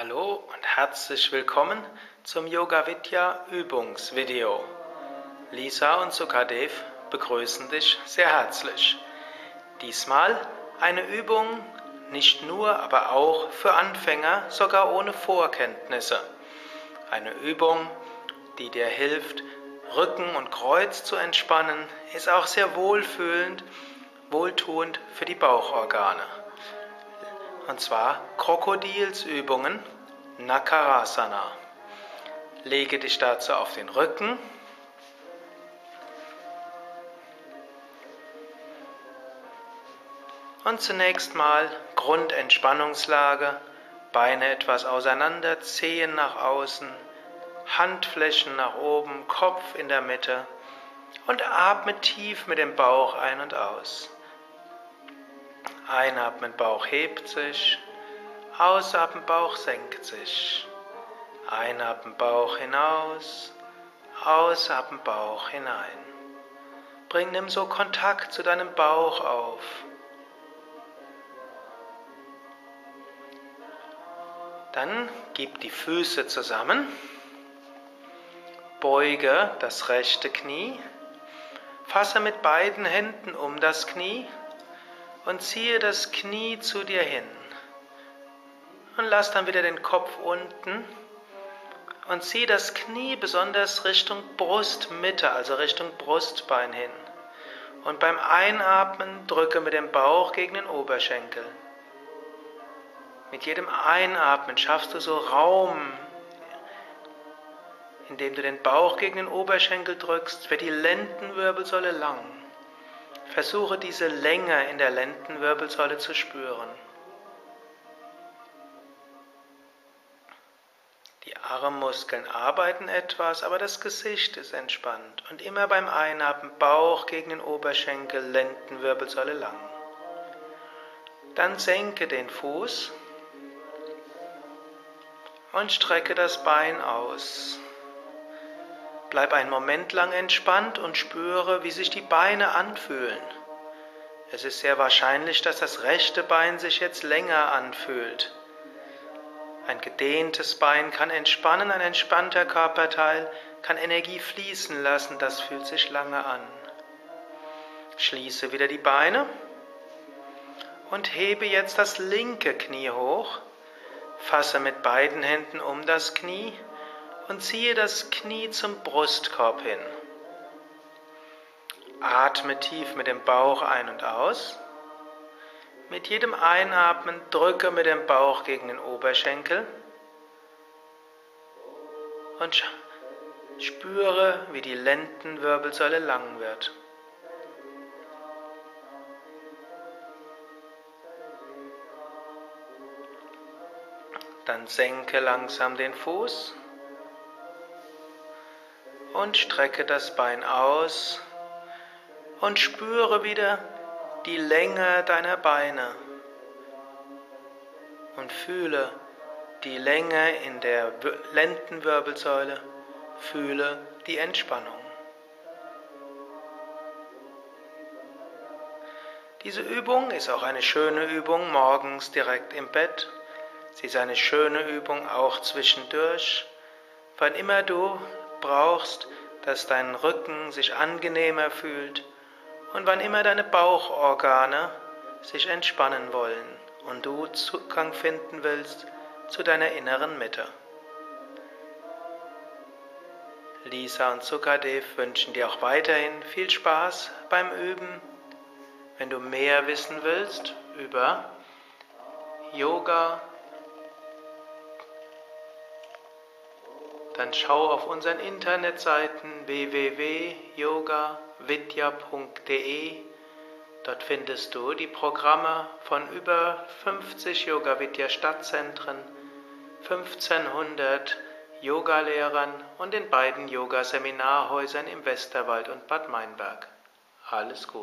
Hallo und herzlich willkommen zum Yoga Vidya Übungsvideo. Lisa und Sukadev begrüßen dich sehr herzlich. Diesmal eine Übung nicht nur, aber auch für Anfänger, sogar ohne Vorkenntnisse. Eine Übung, die dir hilft, Rücken und Kreuz zu entspannen, ist auch sehr wohlfühlend, wohltuend für die Bauchorgane und zwar Krokodilsübungen, Nakarasana. Lege dich dazu auf den Rücken. Und zunächst mal Grundentspannungslage, Beine etwas auseinander, Zehen nach außen, Handflächen nach oben, Kopf in der Mitte und atme tief mit dem Bauch ein und aus. Einatmen, Bauch hebt sich. Ausatmen, Bauch senkt sich. Einatmen, Bauch hinaus. Ausatmen, Bauch hinein. Bring nimm so Kontakt zu deinem Bauch auf. Dann gib die Füße zusammen. Beuge das rechte Knie. Fasse mit beiden Händen um das Knie und ziehe das Knie zu dir hin. Und lass dann wieder den Kopf unten und zieh das Knie besonders Richtung Brustmitte, also Richtung Brustbein hin. Und beim Einatmen drücke mit dem Bauch gegen den Oberschenkel. Mit jedem Einatmen schaffst du so Raum, indem du den Bauch gegen den Oberschenkel drückst, wird die Lendenwirbelsäule lang. Versuche diese Länge in der Lendenwirbelsäule zu spüren. Die Armmuskeln arbeiten etwas, aber das Gesicht ist entspannt. Und immer beim Einatmen Bauch gegen den Oberschenkel, Lendenwirbelsäule lang. Dann senke den Fuß und strecke das Bein aus. Bleib einen Moment lang entspannt und spüre, wie sich die Beine anfühlen. Es ist sehr wahrscheinlich, dass das rechte Bein sich jetzt länger anfühlt. Ein gedehntes Bein kann entspannen, ein entspannter Körperteil kann Energie fließen lassen, das fühlt sich lange an. Schließe wieder die Beine und hebe jetzt das linke Knie hoch, fasse mit beiden Händen um das Knie und ziehe das Knie zum Brustkorb hin. Atme tief mit dem Bauch ein und aus. Mit jedem Einatmen drücke mit dem Bauch gegen den Oberschenkel und spüre, wie die Lendenwirbelsäule lang wird. Dann senke langsam den Fuß und strecke das Bein aus und spüre wieder die Länge deiner Beine und fühle die Länge in der Lendenwirbelsäule, fühle die Entspannung. Diese Übung ist auch eine schöne Übung morgens direkt im Bett. Sie ist eine schöne Übung auch zwischendurch, wann immer du brauchst, dass dein Rücken sich angenehmer fühlt und wann immer deine Bauchorgane sich entspannen wollen und du Zugang finden willst zu deiner inneren Mitte. Lisa und Sukadev wünschen dir auch weiterhin viel Spaß beim Üben. Wenn du mehr wissen willst über Yoga, dann schau auf unseren Internetseiten www.yogavidya.de. Dort findest du die Programme von über 50 Yoga Vidya Stadtzentren, 1500 Yogalehrern und den beiden Yoga Seminarhäusern im Westerwald und Bad Meinberg. Alles gut.